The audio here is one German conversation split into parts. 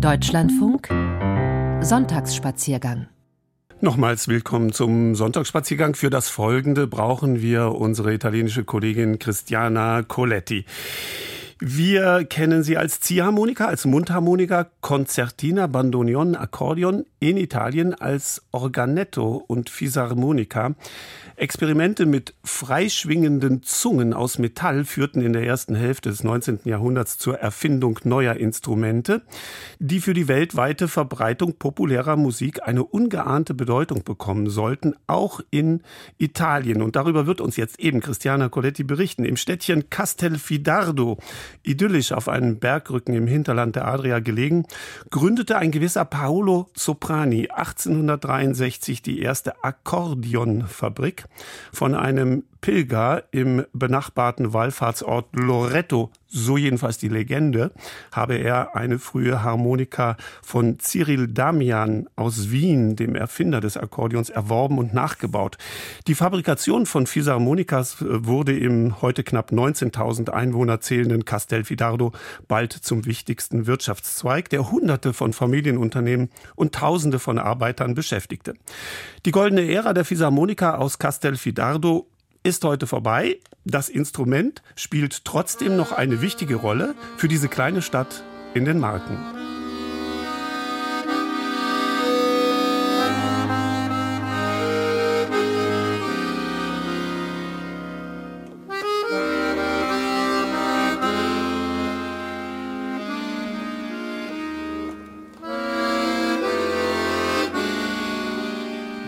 Deutschlandfunk Sonntagsspaziergang Nochmals willkommen zum Sonntagsspaziergang. Für das Folgende brauchen wir unsere italienische Kollegin Christiana Coletti. Wir kennen sie als Ziehharmonika, als Mundharmonika, Concertina, Bandoneon, Akkordeon, in Italien als Organetto und Fisarmonika. Experimente mit freischwingenden Zungen aus Metall führten in der ersten Hälfte des 19. Jahrhunderts zur Erfindung neuer Instrumente, die für die weltweite Verbreitung populärer Musik eine ungeahnte Bedeutung bekommen sollten, auch in Italien. Und darüber wird uns jetzt eben Christiana Coletti berichten. Im Städtchen Castelfidardo, idyllisch auf einem Bergrücken im Hinterland der Adria gelegen, gründete ein gewisser Paolo Soprani 1863 die erste Akkordeonfabrik von einem Pilger im benachbarten Wallfahrtsort Loreto, so jedenfalls die Legende, habe er eine frühe Harmonika von Cyril Damian aus Wien, dem Erfinder des Akkordeons, erworben und nachgebaut. Die Fabrikation von Fisarmonikas äh, wurde im heute knapp 19.000 Einwohner zählenden Castelfidardo bald zum wichtigsten Wirtschaftszweig, der Hunderte von Familienunternehmen und Tausende von Arbeitern beschäftigte. Die goldene Ära der Fisarmonika aus Castelfidardo ist heute vorbei. Das Instrument spielt trotzdem noch eine wichtige Rolle für diese kleine Stadt in den Marken.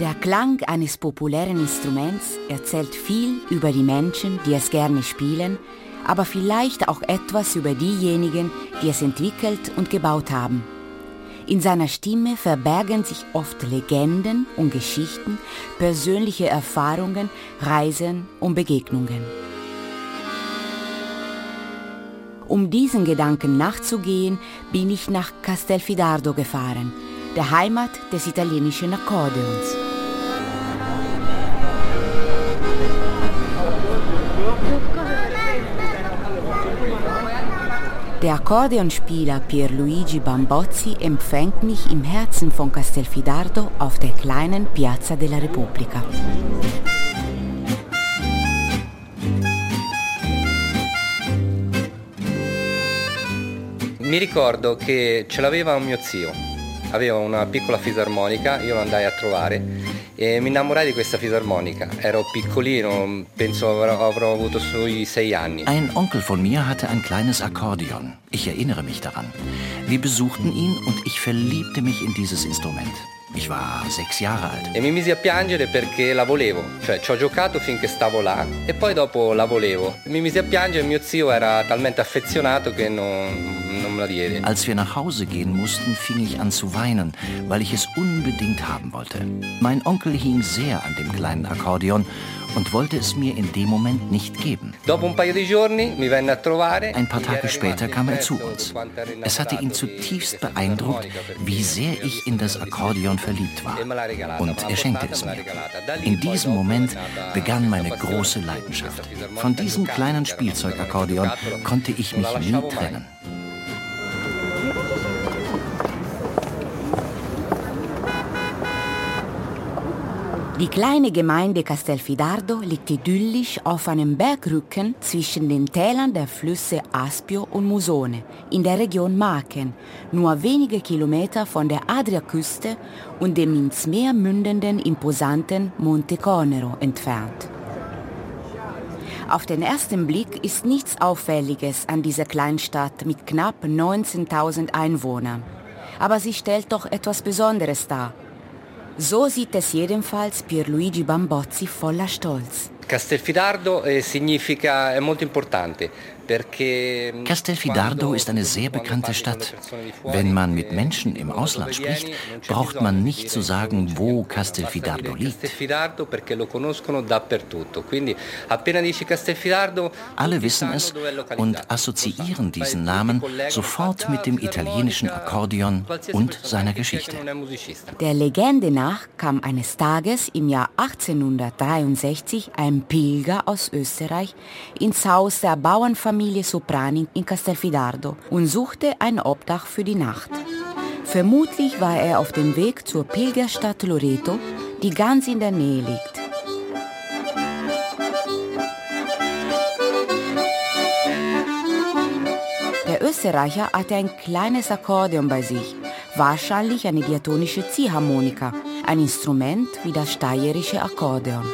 Der Klang eines populären Instruments erzählt viel über die Menschen, die es gerne spielen, aber vielleicht auch etwas über diejenigen, die es entwickelt und gebaut haben. In seiner Stimme verbergen sich oft Legenden und Geschichten, persönliche Erfahrungen, Reisen und Begegnungen. Um diesen Gedanken nachzugehen, bin ich nach Castelfidardo gefahren, der Heimat des italienischen Akkordeons. Der Akkordeonspieler Pierluigi Bambozzi empfängt mich im Herzen von Castelfidardo auf der kleinen Piazza della Repubblica. Mi ricordo che ce l'aveva un mio zio, aveva una piccola fisarmonica, io lo andai a trovare e mi innamorai di questa fisarmonica. Ero piccolino, penso avrò, avuto sui sei anni. Ein Onkel von mir hatte ein kleines Akkordeon. Ich erinnere mich daran. Wir besuchten ihn und ich verliebte mich in dieses Instrument. Ich war sechs Jahre alt. E mi misi a piangere perché la volevo, cioè ci ho giocato finché stavo là e poi dopo la volevo. Mi misi a piangere, mio zio era talmente affezionato che non, non me la diede. Als wir nach Hause gehen mussten, fing ich an zu weinen, weil ich es unbedingt haben wollte. Mein Onkel hing sehr an dem kleinen Akkordeon und wollte es mir in dem Moment nicht geben. Ein paar Tage später kam er zu uns. Es hatte ihn zutiefst beeindruckt, wie sehr ich in das Akkordeon verliebt war. Und er schenkte es mir. In diesem Moment begann meine große Leidenschaft. Von diesem kleinen Spielzeugakkordeon konnte ich mich nie trennen. Die kleine Gemeinde Castelfidardo liegt idyllisch auf einem Bergrücken zwischen den Tälern der Flüsse Aspio und Musone in der Region Marken, nur wenige Kilometer von der Adriaküste und dem ins Meer mündenden imposanten Monte Cornero entfernt. Auf den ersten Blick ist nichts Auffälliges an dieser Kleinstadt mit knapp 19.000 Einwohnern. Aber sie stellt doch etwas Besonderes dar – so sieht es jedenfalls Pierluigi Bambozzi voller Stolz. Castelfidardo eh, significa, è molto importante, Castelfidardo ist eine sehr bekannte Stadt. Wenn man mit Menschen im Ausland spricht, braucht man nicht zu sagen, wo Castelfidardo liegt. Alle wissen es und assoziieren diesen Namen sofort mit dem italienischen Akkordeon und seiner Geschichte. Der Legende nach kam eines Tages im Jahr 1863 ein Pilger aus Österreich ins Haus der Bauernfamilie Familie Soprani in Castelfidardo und suchte ein Obdach für die Nacht. Vermutlich war er auf dem Weg zur Pilgerstadt Loreto, die ganz in der Nähe liegt. Der Österreicher hatte ein kleines Akkordeon bei sich, wahrscheinlich eine diatonische Ziehharmonika, ein Instrument wie das steirische Akkordeon.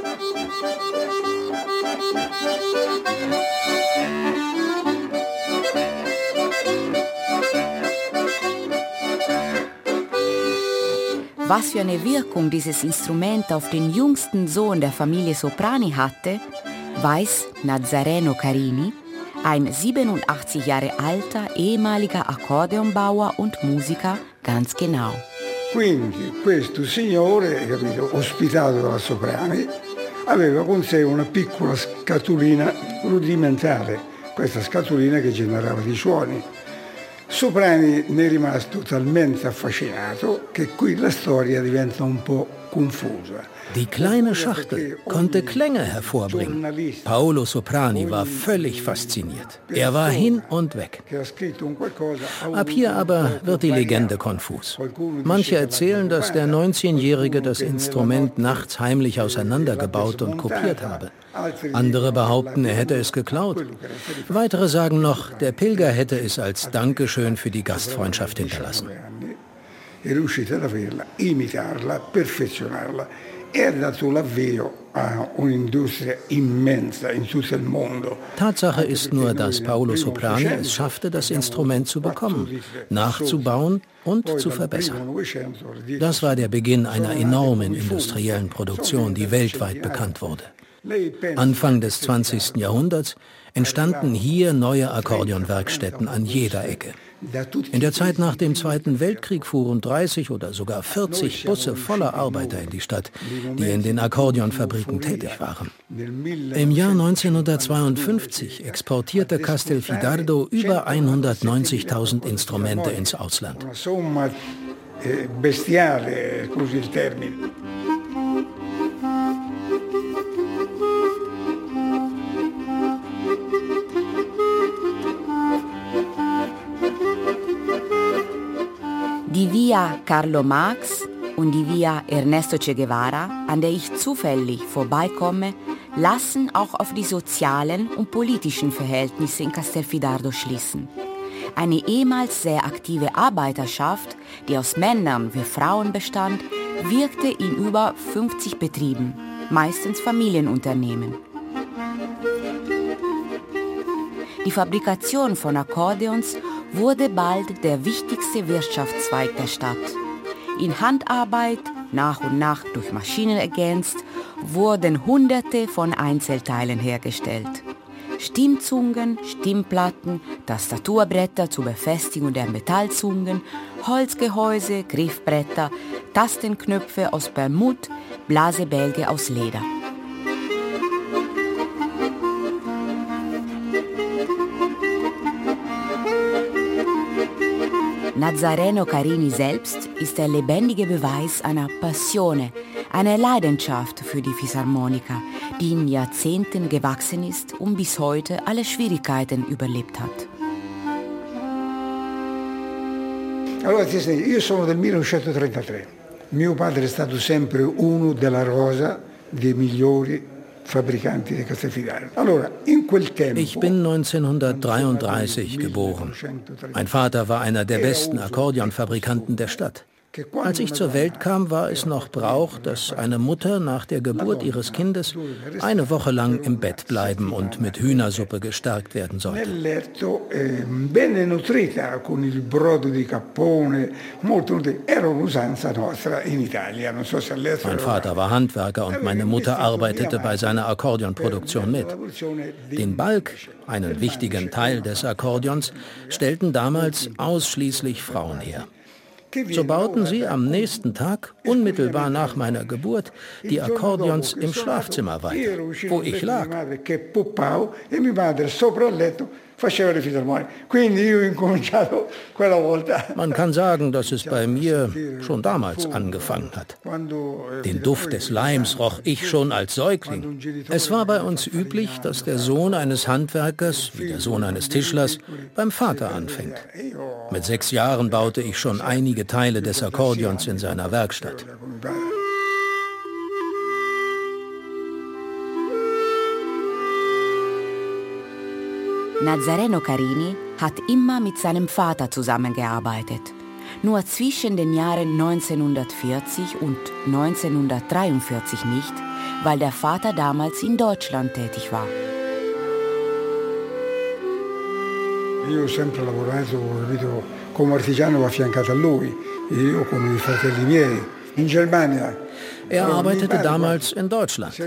Was für eine Wirkung dieses Instrument auf den jüngsten Sohn der Familie Soprani hatte, weiß Nazareno Carini, ein 87 Jahre alter ehemaliger Akkordeonbauer und Musiker, ganz genau. Quindi questo signore, capito, ospitato dalla Soprani, aveva con sé una piccola scatolina rudimentale, questa scatolina che generava dei suoni. Soprani ne è rimasto talmente affascinato che qui la storia diventa un po'. Die kleine Schachtel konnte Klänge hervorbringen. Paolo Soprani war völlig fasziniert. Er war hin und weg. Ab hier aber wird die Legende konfus. Manche erzählen, dass der 19-Jährige das Instrument nachts heimlich auseinandergebaut und kopiert habe. Andere behaupten, er hätte es geklaut. Weitere sagen noch, der Pilger hätte es als Dankeschön für die Gastfreundschaft hinterlassen. È riuscito ad averla, imitarla, perfezionarla e ha dato l'avvio a un'industria immensa in tutto il mondo. Tatsache ist nur, dass Paolo Soprani es schaffte, das Instrument zu bekommen, nachzubauen und zu verbessern. Das war der Beginn einer enormen industriellen Produktion, die weltweit bekannt wurde. Anfang des 20. Jahrhunderts entstanden hier neue Akkordeonwerkstätten an jeder Ecke. In der Zeit nach dem Zweiten Weltkrieg fuhren 30 oder sogar 40 Busse voller Arbeiter in die Stadt, die in den Akkordeonfabriken tätig waren. Im Jahr 1952 exportierte Castelfidardo über 190.000 Instrumente ins Ausland. Bestiale, scusi il termine. Via Carlo Marx und die Via Ernesto Che Guevara, an der ich zufällig vorbeikomme, lassen auch auf die sozialen und politischen Verhältnisse in Castelfidardo schließen. Eine ehemals sehr aktive Arbeiterschaft, die aus Männern wie Frauen bestand, wirkte in über 50 Betrieben, meistens Familienunternehmen. Die Fabrikation von Akkordeons wurde bald der wichtigste Wirtschaftszweig der Stadt. In Handarbeit, nach und nach durch Maschinen ergänzt, wurden Hunderte von Einzelteilen hergestellt. Stimmzungen, Stimmplatten, Tastaturbretter zur Befestigung der Metallzungen, Holzgehäuse, Griffbretter, Tastenknöpfe aus Permut, Blasebälge aus Leder. Nazareno Carini selbst ist der lebendige Beweis einer Passione, einer Leidenschaft für die Fisarmonika, die in Jahrzehnten gewachsen ist und bis heute alle Schwierigkeiten überlebt hat. Allora, io sono del 1933. Mio padre è stato sempre uno della rosa dei migliori ich bin 1933 geboren. Mein Vater war einer der besten Akkordeonfabrikanten der Stadt. Als ich zur Welt kam, war es noch Brauch, dass eine Mutter nach der Geburt ihres Kindes eine Woche lang im Bett bleiben und mit Hühnersuppe gestärkt werden sollte. Mein Vater war Handwerker und meine Mutter arbeitete bei seiner Akkordeonproduktion mit. Den Balk, einen wichtigen Teil des Akkordeons, stellten damals ausschließlich Frauen her. So bauten sie am nächsten Tag, unmittelbar nach meiner Geburt, die Akkordeons im Schlafzimmer weiter, wo ich lag. Faceva le filarmoniche. Quindi io ho incominciato quella volta. Man kann sagen, dass es bei mir schon damals angefangen hat. Den Duft des Leims roch ich schon als Säugling. Es war bei uns üblich, dass der Sohn eines Handwerkers, wie der Sohn eines Tischlers, beim Vater anfängt. Mit sechs Jahren baute ich schon einige Teile des Akkordeons in seiner Werkstatt. Nazareno Carini hat immer mit seinem Vater zusammengearbeitet. Nur zwischen den Jahren 1940 und 1943 nicht, weil der Vater damals in Deutschland tätig war. Io ho sempre lavorato capito, come artigiano affiancato a lui, io con i fratelli miei. In Germania er arbeitete damals in Deutschland.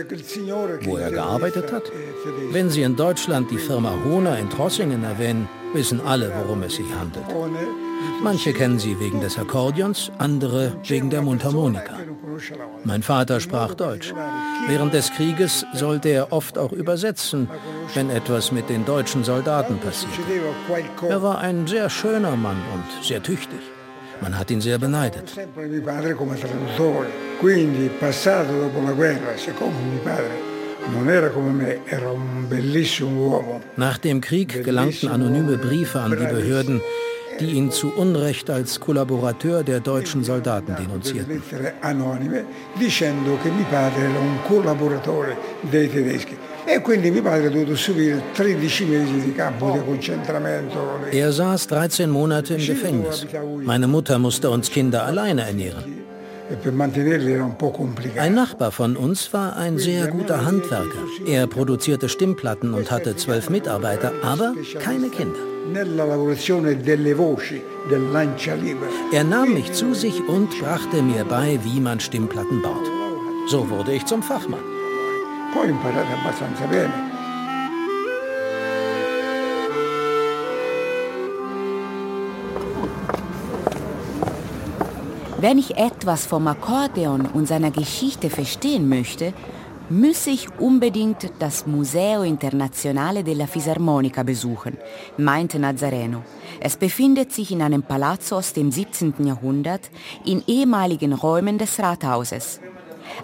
Wo er gearbeitet hat? Wenn Sie in Deutschland die Firma Hohner in Trossingen erwähnen, wissen alle, worum es sich handelt. Manche kennen sie wegen des Akkordeons, andere wegen der Mundharmonika. Mein Vater sprach Deutsch. Während des Krieges sollte er oft auch übersetzen, wenn etwas mit den deutschen Soldaten passierte. Er war ein sehr schöner Mann und sehr tüchtig. Man hat ihn sehr beneidet. Nach dem Krieg gelangten anonyme Briefe an die Behörden, die ihn zu Unrecht als Kollaborateur der deutschen Soldaten denunzierten. E quindi mio padre ha dovuto subire 13 mesi di campo di concentramento. Er saß 13 Monate im Gefängnis. Meine Mutter musste uns Kinder alleine ernähren. E ein Nachbar von uns war ein sehr guter Handwerker. Er produzierte Stimmplatten und hatte zwölf Mitarbeiter, aber keine Kinder. Er nahm mich zu sich und brachte mir bei, wie man Stimmplatten baut. So wurde ich zum Fachmann. Poi imparate abbastanza bene. Wenn ich etwas vom Akkordeon und seiner Geschichte verstehen möchte, müsse ich unbedingt das Museo Internazionale della Fisarmonica besuchen, meinte Nazareno. Es befindet sich in einem Palazzo aus dem 17. Jahrhundert in ehemaligen Räumen des Rathauses.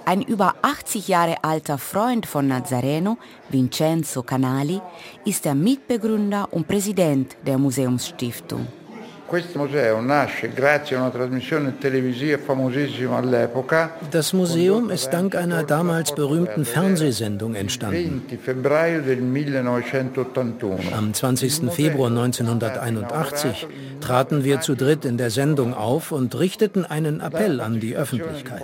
Ein über 80 Jahre alter Freund von Nazareno, Vincenzo Canali, ist der Mitbegründer und Präsident der Museumsstiftung. Questo museo nasce grazie a una trasmissione televisiva famosissima all'epoca. Das Museum ist dank einer damals berühmten Fernsehsendung entstanden. Am 20. Februar 1981 traten wir zu dritt in der Sendung auf und richteten einen Appell an die Öffentlichkeit.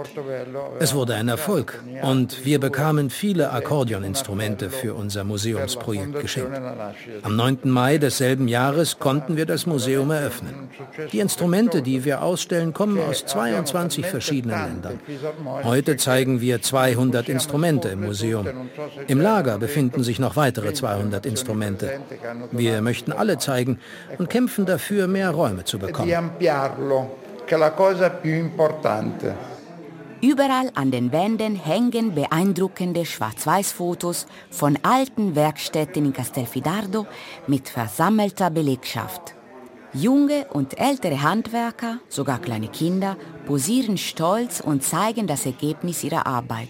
Es wurde ein Erfolg und wir bekamen viele Akkordeoninstrumente für unser Museumsprojekt geschenkt. Am 9. Mai desselben Jahres konnten wir das Museum eröffnen. Die Instrumente, die wir ausstellen, kommen aus 22 verschiedenen Ländern. Heute zeigen wir 200 Instrumente im Museum. Im Lager befinden sich noch weitere 200 Instrumente. Wir möchten alle zeigen und kämpfen dafür, mehr Räume zu bekommen. Überall an den Wänden hängen beeindruckende Schwarz-Weiß-Fotos von alten Werkstätten in Castelfidardo mit versammelter Belegschaft. Junge und ältere Handwerker, sogar kleine Kinder, posieren stolz und zeigen das Ergebnis ihrer Arbeit.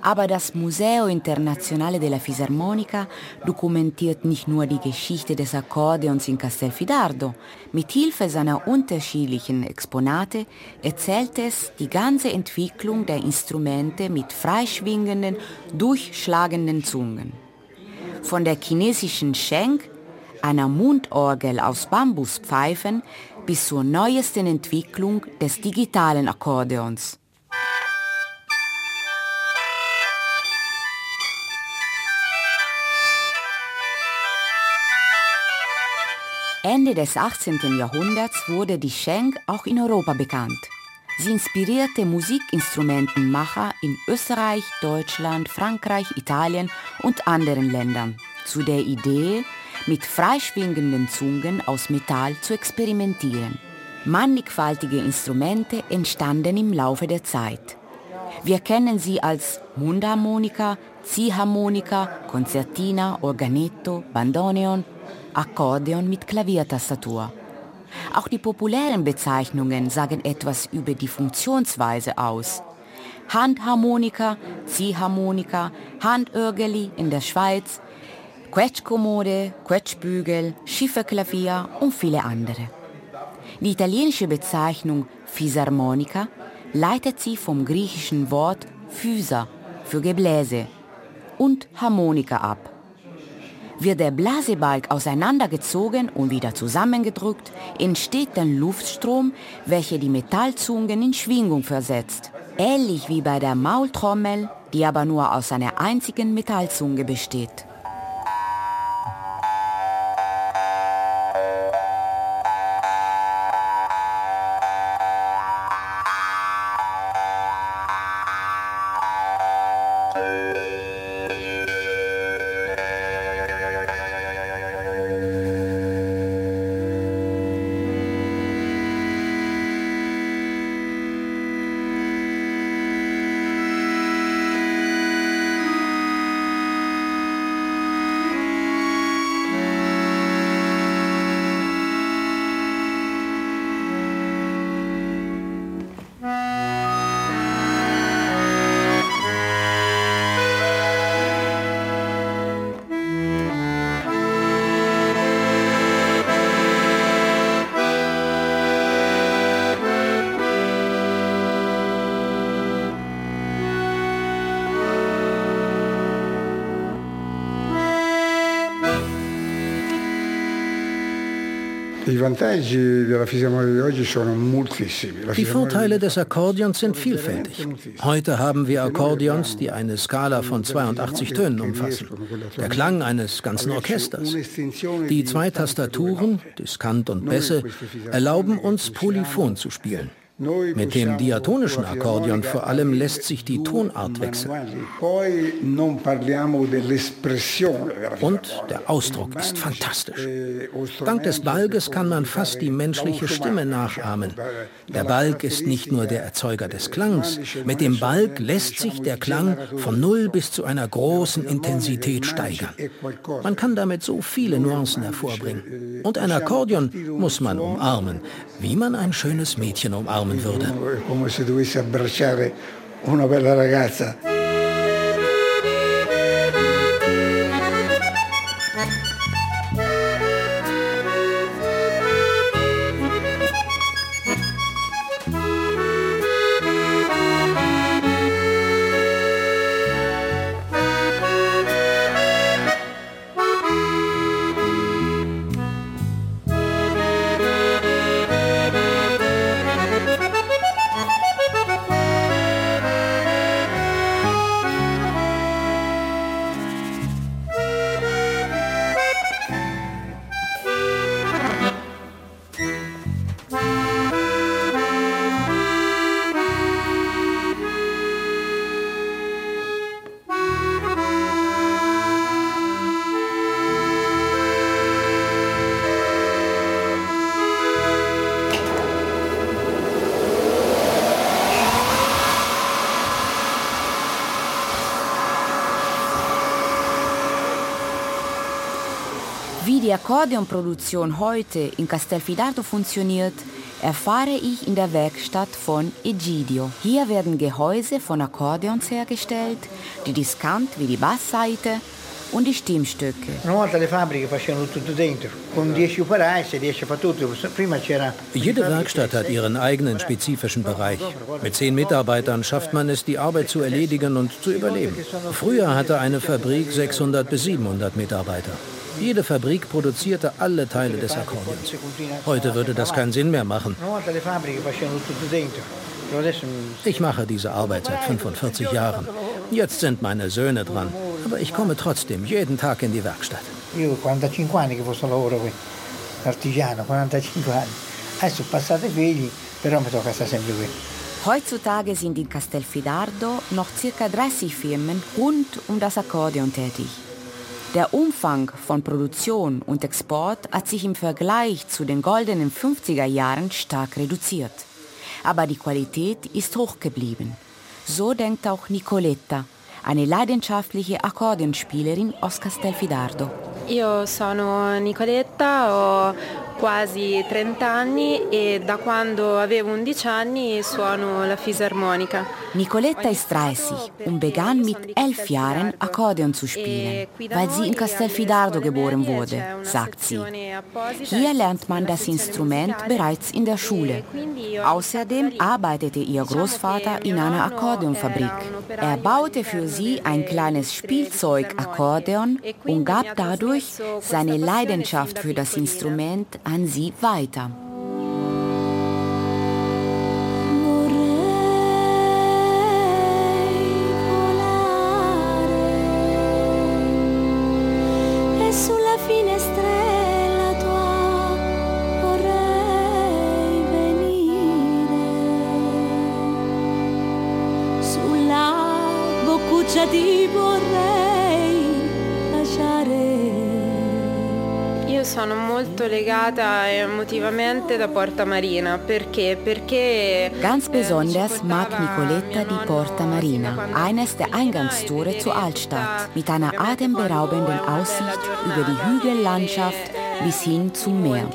Aber das Museo Internazionale della Fisarmonica dokumentiert nicht nur die Geschichte des Akkordeons in Castelfidardo. Mit Hilfe seiner unterschiedlichen Exponate erzählt es die ganze Entwicklung der Instrumente mit freischwingenden, durchschlagenden Zungen. Von der chinesischen Schenk einer Mundorgel aus Bambuspfeifen bis zur neuesten Entwicklung des digitalen Akkordeons. Ende des 18. Jahrhunderts wurde die Schenk auch in Europa bekannt. Sie inspirierte Musikinstrumentenmacher in Österreich, Deutschland, Frankreich, Italien und anderen Ländern zu der Idee, mit freischwingenden Zungen aus Metall zu experimentieren. Mannigfaltige Instrumente entstanden im Laufe der Zeit. Wir kennen sie als Mundharmonika, Ziehharmonika, Konzertina, Organetto, Bandoneon. Akkordeon mit Klaviertastatur. Auch die populären Bezeichnungen sagen etwas über die Funktionsweise aus. Handharmonika, Ziehharmonika, Handörgeli in der Schweiz, Quetschkommode, Quetschbügel, Schifferklavier und viele andere. Die italienische Bezeichnung Fisarmonika leitet sie vom griechischen Wort Physa für Gebläse und Harmonika ab. Wird der Blasebalg auseinandergezogen und wieder zusammengedrückt, entsteht ein Luftstrom, welcher die Metallzungen in Schwingung versetzt. Ähnlich wie bei der Maultrommel, die aber nur aus einer einzigen Metallzunge besteht. Die Vorteile des Akkordeons sind vielfältig. Heute haben wir Akkordeons, die eine Skala von 82 Tönen umfassen. Der Klang eines ganzen Orchesters. Die zwei Tastaturen, Diskant und Bässe, erlauben uns polyphon zu spielen. Mit dem diatonischen Akkordeon vor allem lässt sich die Tonart wechseln. Und der Ausdruck ist fantastisch. Dank des Balges kann man fast die menschliche Stimme nachahmen. Der Balg ist nicht nur der Erzeuger des Klangs. Mit dem Balg lässt sich der Klang von null bis zu einer großen Intensität steigern. Man kann damit so viele Nuancen hervorbringen. Und ein Akkordeon muss man umarmen, wie man ein schönes Mädchen umarmt würde. Come se dovessi abbracciare una bella ragazza. Die Akkordeonproduktion heute in Castelfidardo funktioniert, erfahre ich in der Werkstatt von Egidio. Hier werden Gehäuse von Akkordeons hergestellt, die Diskant wie die Bassseite und die Stimmstücke. Jede Werkstatt hat ihren eigenen spezifischen Bereich. Mit zehn Mitarbeitern schafft man es, die Arbeit zu erledigen und zu überleben. Früher hatte eine Fabrik 600 bis 700 Mitarbeiter. Jede Fabrik produzierte alle Teile des Akkordeons. Heute würde das keinen Sinn mehr machen. Ich mache diese Arbeit seit 45 Jahren. Jetzt sind meine Söhne dran. Aber ich komme trotzdem jeden Tag in die Werkstatt. Io 45 anni che questo lavoro qui, artigiano, 45 anni. Adesso passate figli, però mi tocca stare sempre qui. Heutzutage sind in Castelfidardo noch circa 30 Firmen rund um das Akkordeon tätig. Der Umfang von Produktion und Export hat sich im Vergleich zu den goldenen 50er Jahren stark reduziert. Aber die Qualität ist hoch geblieben. So denkt auch Nicoletta, eine leidenschaftliche Akkordeonspielerin aus Castelfidardo. Io sono Nicoletta, ho quasi 30 anni e da quando avevo 11 anni suono la fisarmonica. Nicoletta ist 30 und begann mit elf Jahren Akkordeon zu spielen, weil sie in Castelfidardo geboren wurde, sagt sie. Hier lernt man das Instrument bereits in der Schule. Außerdem arbeitete ihr Großvater in einer Akkordeonfabrik. Er baute für sie ein kleines Spielzeug-Akkordeon und gab dadurch seine Leidenschaft für das Instrument an sie weiter. ti vorrei sono molto legata emotivamente da Porta Marina perché? Perché Ganz besonders mag Nicoletta die Porta Marina, eines der Eingangstore zur Altstadt, mit einer atemberaubenden Aussicht über die Hügellandschaft bis hin zum Meer.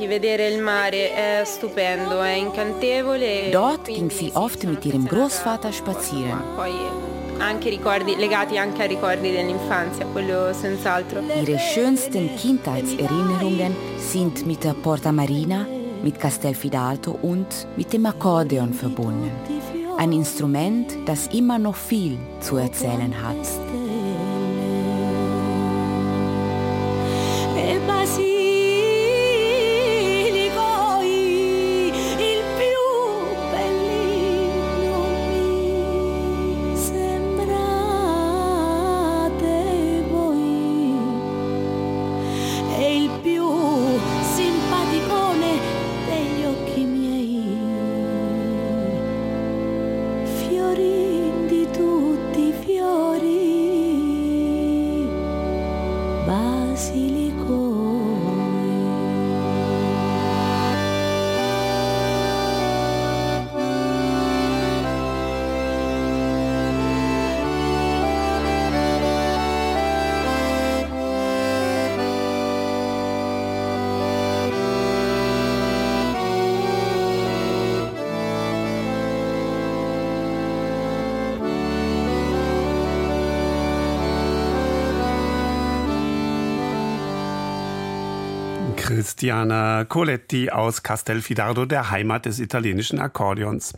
Dort ging sie oft mit ihrem Großvater spazieren. Anche ricordi legati anche a ricordi dell'infanzia, quello senz'altro. Ihre schönsten Kindheitserinnerungen sind mit der Porta Marina, mit Castelfidardo und mit dem Akkordeon verbunden. Ein Instrument, das immer noch viel zu erzählen hat. silicón. Christiana Coletti aus Castelfidardo, der Heimat des italienischen Akkordeons.